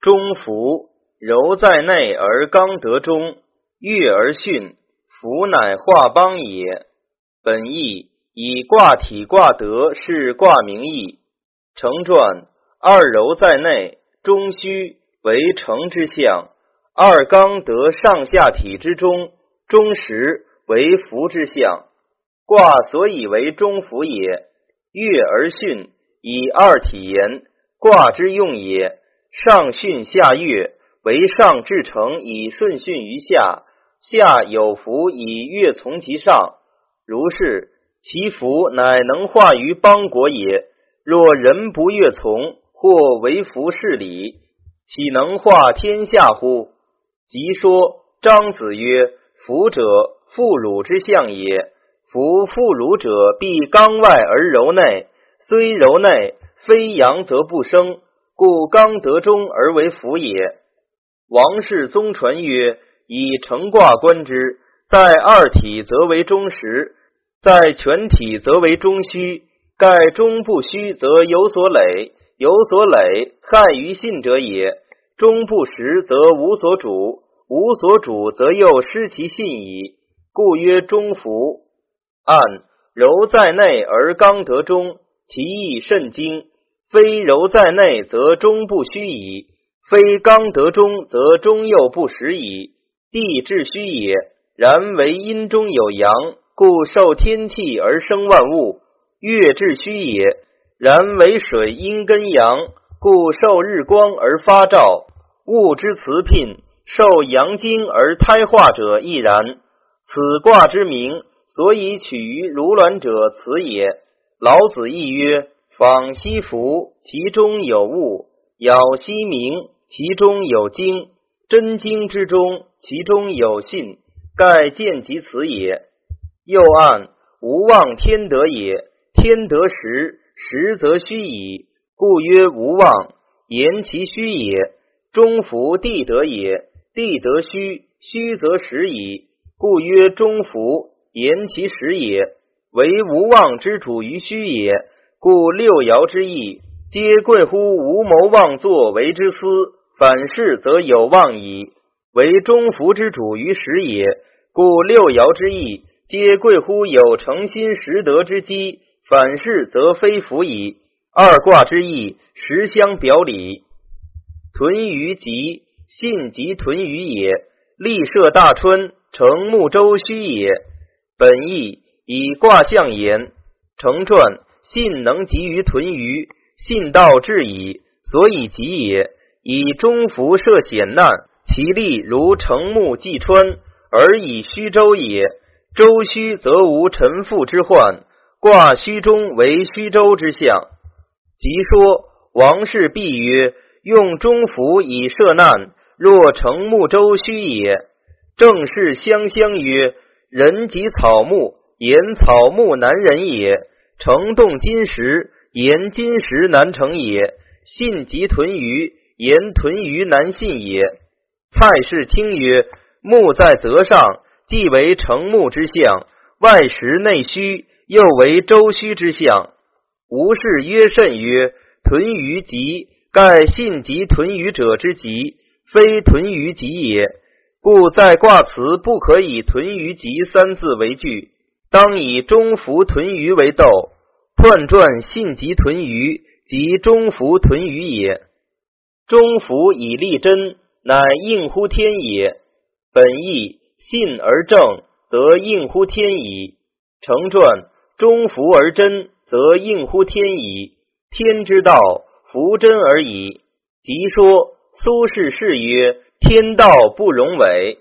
中孚，柔在内而刚得中，悦而巽，孚乃化邦也。本义以卦体卦德是卦名义。成传二柔在内，中虚为成之象；二刚得上下体之中，中实为孚之象。卦所以为中孚也。悦而巽，以二体言，卦之用也。上巽下悦，为上至成以顺巽于下；下有福以悦从其上。如是，其福乃能化于邦国也。若人不悦从，或为服事礼，岂能化天下乎？即说张子曰：“福者，妇孺之象也。夫妇孺者，必刚外而柔内，虽柔内，非阳则不生。”故刚得中而为辅也。王氏宗传曰：以成卦观之，在二体则为中实，在全体则为中虚。盖中不虚，则有所累，有所累，害于信者也。中不实，则无所主，无所主，则又失其信矣。故曰中孚。按柔在内而刚得中，其意甚精。非柔在内，则中不虚矣；非刚得中，则中又不实矣。地至虚也，然为阴中有阳，故受天气而生万物；月至虚也，然为水阴根阳，故受日光而发照。物之辞聘，受阳精而胎化者亦然。此卦之名，所以取于如卵者，此也。老子亦曰。访兮福，其中有物；杳兮明，其中有精。真经之中，其中有信。盖见及此也。又按无妄天德也。天德实，实则虚矣，故曰无妄。言其虚也。中弗地德也。地德虚，虚则实矣，故曰中弗。言其实也。为无妄之主于虚也。故六爻之意，皆贵乎无谋妄作为之思，反事则有妄矣。为中福之主于时也。故六爻之意，皆贵乎有诚心实德之机，反事则非福矣。二卦之意，实相表里。屯于吉，信吉屯于也。立设大春，成木周虚也。本意以卦象言，成传。信能及于屯于，信道至矣，所以吉也。以中孚涉险难，其力如成木济川，而以虚周也。周虚则无臣父之患，卦虚中为虚周之象。即说王氏必曰：用中孚以设难，若成木周虚也。正是相相曰：人及草木，言草木难人也。成动金石，言金石难成也；信即屯于，言屯于难信也。蔡氏听曰：木在泽上，既为成木之象，外实内虚，又为周虚之象。吴氏曰甚曰：屯于吉，盖信即屯于者之吉，非屯于吉也。故在卦辞不可以屯于吉三字为据。当以中孚屯于为斗，彖传信即屯于，即中孚屯于也。中孚以立真，乃应乎天也。本义信而正，则应乎天矣。成传中孚而真，则应乎天矣。天之道，弗真而已。即说苏轼是曰：天道不容违。